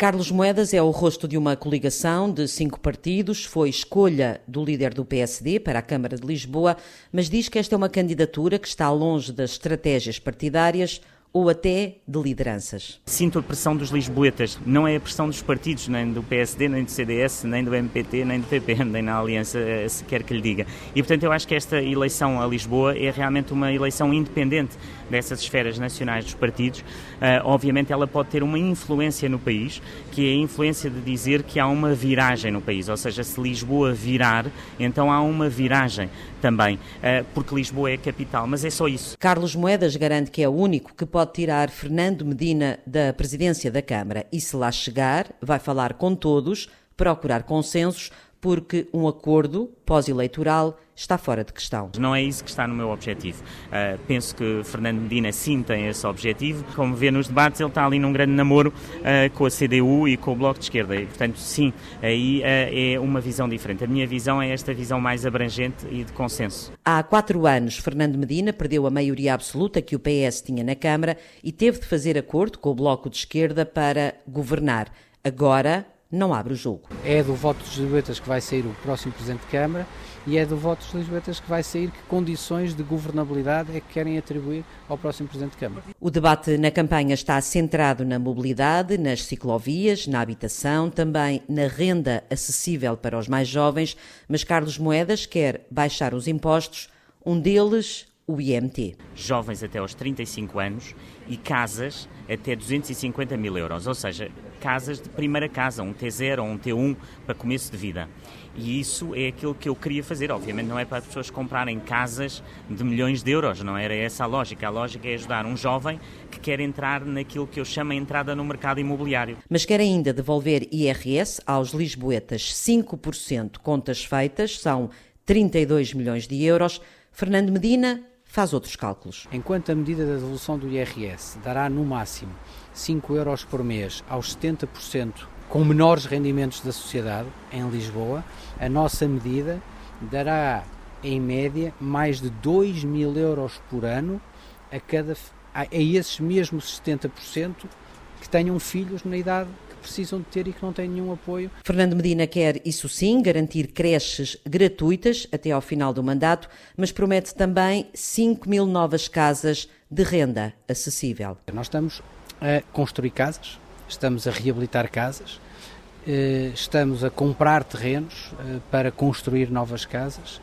Carlos Moedas é o rosto de uma coligação de cinco partidos, foi escolha do líder do PSD para a Câmara de Lisboa, mas diz que esta é uma candidatura que está longe das estratégias partidárias ou até de lideranças. Sinto a pressão dos lisboetas, não é a pressão dos partidos, nem do PSD, nem do CDS, nem do MPT, nem do PP, nem na Aliança, eh, se quer que lhe diga. E, portanto, eu acho que esta eleição a Lisboa é realmente uma eleição independente dessas esferas nacionais dos partidos. Uh, obviamente, ela pode ter uma influência no país, que é a influência de dizer que há uma viragem no país, ou seja, se Lisboa virar, então há uma viragem também, uh, porque Lisboa é a capital, mas é só isso. Carlos Moedas garante que é o único que pode tirar Fernando Medina da presidência da Câmara e, se lá chegar, vai falar com todos, procurar consensos, porque um acordo pós-eleitoral está fora de questão. Não é isso que está no meu objetivo. Uh, penso que Fernando Medina sim tem esse objetivo. Como vê nos debates, ele está ali num grande namoro uh, com a CDU e com o Bloco de Esquerda. E, portanto, sim, aí uh, é uma visão diferente. A minha visão é esta visão mais abrangente e de consenso. Há quatro anos, Fernando Medina perdeu a maioria absoluta que o PS tinha na Câmara e teve de fazer acordo com o Bloco de Esquerda para governar. Agora, não abre o jogo. É do voto dos lisboetas que vai sair o próximo Presidente de Câmara e é do voto dos lisboetas que vai sair que condições de governabilidade é que querem atribuir ao próximo Presidente de Câmara. O debate na campanha está centrado na mobilidade, nas ciclovias, na habitação, também na renda acessível para os mais jovens, mas Carlos Moedas quer baixar os impostos, um deles o IMT. Jovens até aos 35 anos e casas até 250 mil euros, ou seja, casas de primeira casa, um T0 ou um T1 para começo de vida. E isso é aquilo que eu queria fazer. Obviamente não é para as pessoas comprarem casas de milhões de euros, não era essa a lógica. A lógica é ajudar um jovem que quer entrar naquilo que eu chamo a entrada no mercado imobiliário. Mas quer ainda devolver IRS aos lisboetas 5%, contas feitas, são 32 milhões de euros. Fernando Medina faz outros cálculos. Enquanto a medida da devolução do IRS dará no máximo 5 euros por mês aos 70% com menores rendimentos da sociedade em Lisboa, a nossa medida dará em média mais de 2 mil euros por ano a, cada, a, a esses mesmos 70% que tenham filhos na idade precisam de ter e que não têm nenhum apoio. Fernando Medina quer, isso sim, garantir creches gratuitas até ao final do mandato, mas promete também 5 mil novas casas de renda acessível. Nós estamos a construir casas, estamos a reabilitar casas, eh, estamos a comprar terrenos eh, para construir novas casas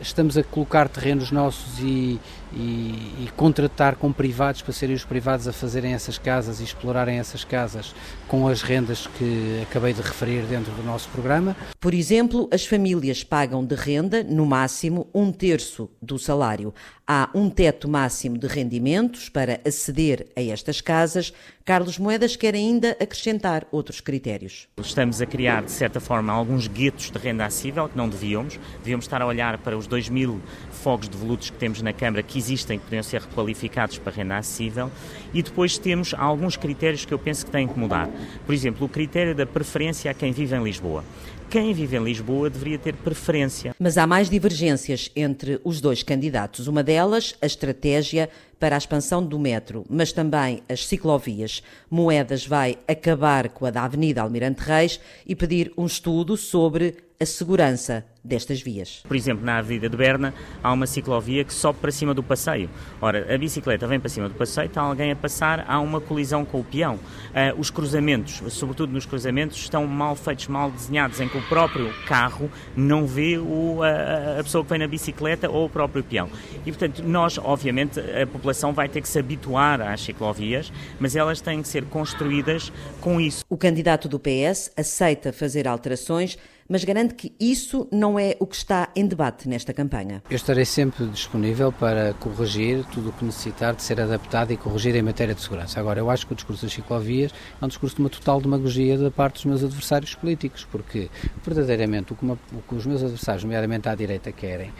estamos a colocar terrenos nossos e, e, e, contratar com privados para serem os privados a fazerem essas casas e explorarem essas casas com as rendas que acabei de referir dentro do nosso programa. Por exemplo, as famílias pagam de renda, no máximo, um terço do salário. Há um teto máximo de rendimentos para aceder a estas casas. Carlos Moedas quer ainda acrescentar outros critérios. Estamos a criar, de certa forma, alguns guetos de renda acessível que não devíamos. Devíamos estar a olhar para os 2 mil fogos de volutos que temos na Câmara que existem, que poderiam ser requalificados para renda acessível. E depois temos alguns critérios que eu penso que têm que mudar. Por exemplo, o critério da preferência a quem vive em Lisboa quem vive em Lisboa deveria ter preferência. Mas há mais divergências entre os dois candidatos. Uma delas, a estratégia para a expansão do metro, mas também as ciclovias. Moedas vai acabar com a da Avenida Almirante Reis e pedir um estudo sobre a segurança destas vias. Por exemplo, na Avenida de Berna há uma ciclovia que sobe para cima do passeio. Ora, a bicicleta vem para cima do passeio, está alguém a passar, há uma colisão com o peão. Uh, os cruzamentos, sobretudo nos cruzamentos, estão mal feitos, mal desenhados, em que o próprio carro não vê o, a, a pessoa que vem na bicicleta ou o próprio peão. E, portanto, nós, obviamente, a população vai ter que se habituar às ciclovias, mas elas têm que ser construídas com isso. O candidato do PS aceita fazer alterações mas garante que isso não é o que está em debate nesta campanha. Eu estarei sempre disponível para corrigir tudo o que necessitar de ser adaptado e corrigir em matéria de segurança. Agora, eu acho que o discurso das ciclovias é um discurso de uma total demagogia da parte dos meus adversários políticos, porque verdadeiramente o que, uma, o que os meus adversários, nomeadamente à direita, querem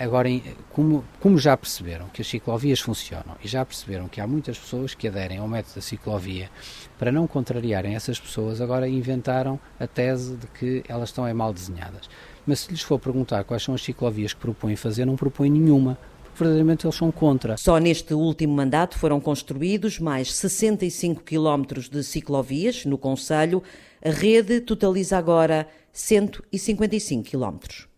Agora, como, como, já perceberam que as ciclovias funcionam e já perceberam que há muitas pessoas que aderem ao método da ciclovia, para não contrariarem essas pessoas, agora inventaram a tese de que elas estão é mal desenhadas. Mas se lhes for perguntar quais são as ciclovias que propõem fazer, não propõem nenhuma, verdadeiramente eles são contra. Só neste último mandato foram construídos mais 65 quilómetros de ciclovias no Conselho. A rede totaliza agora 155 quilómetros.